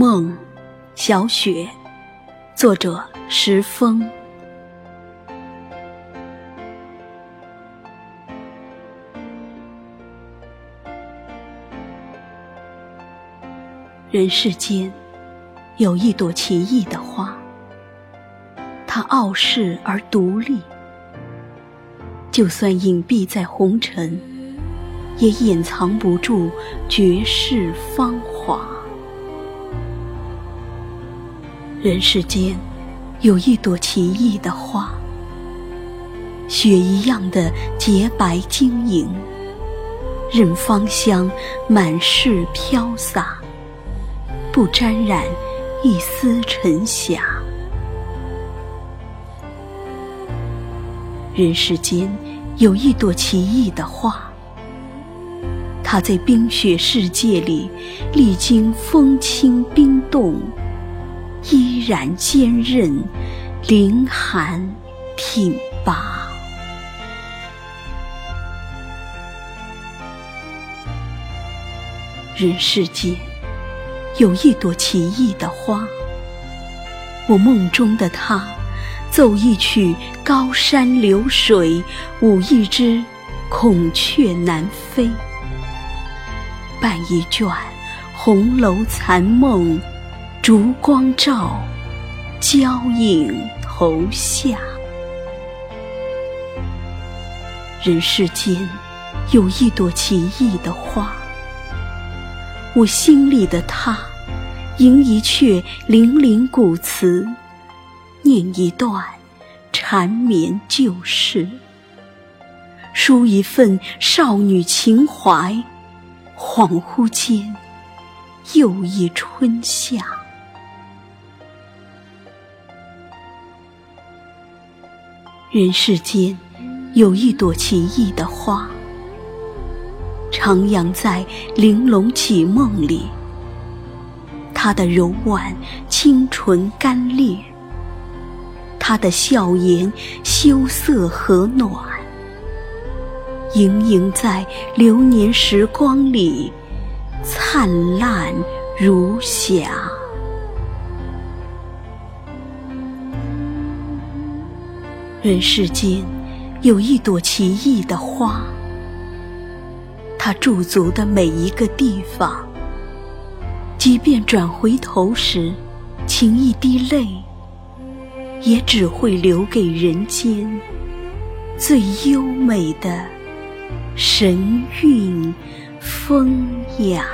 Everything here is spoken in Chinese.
梦，小雪，作者石峰。人世间有一朵奇异的花，它傲世而独立，就算隐蔽在红尘，也掩藏不住绝世芳华。人世间有一朵奇异的花，雪一样的洁白晶莹，任芳香满室飘洒。不沾染一丝尘霞。人世间有一朵奇异的花，它在冰雪世界里历经风清冰冻，依然坚韧、凌寒、挺拔。人世间。有一朵奇异的花，我梦中的他，奏一曲高山流水，舞一支孔雀南飞，伴一卷红楼残梦，烛光照，娇影投下。人世间有一朵奇异的花。我心里的他，吟一阙零零古词，念一段缠绵旧事，书一份少女情怀，恍惚间又一春夏。人世间有一朵奇异的花。徜徉在玲珑绮梦里，她的柔婉清纯干裂，她的笑颜羞涩和暖，盈盈在流年时光里，灿烂如霞。人世间有一朵奇异的花。它驻足的每一个地方，即便转回头时，噙一滴泪，也只会留给人间最优美的神韵风雅。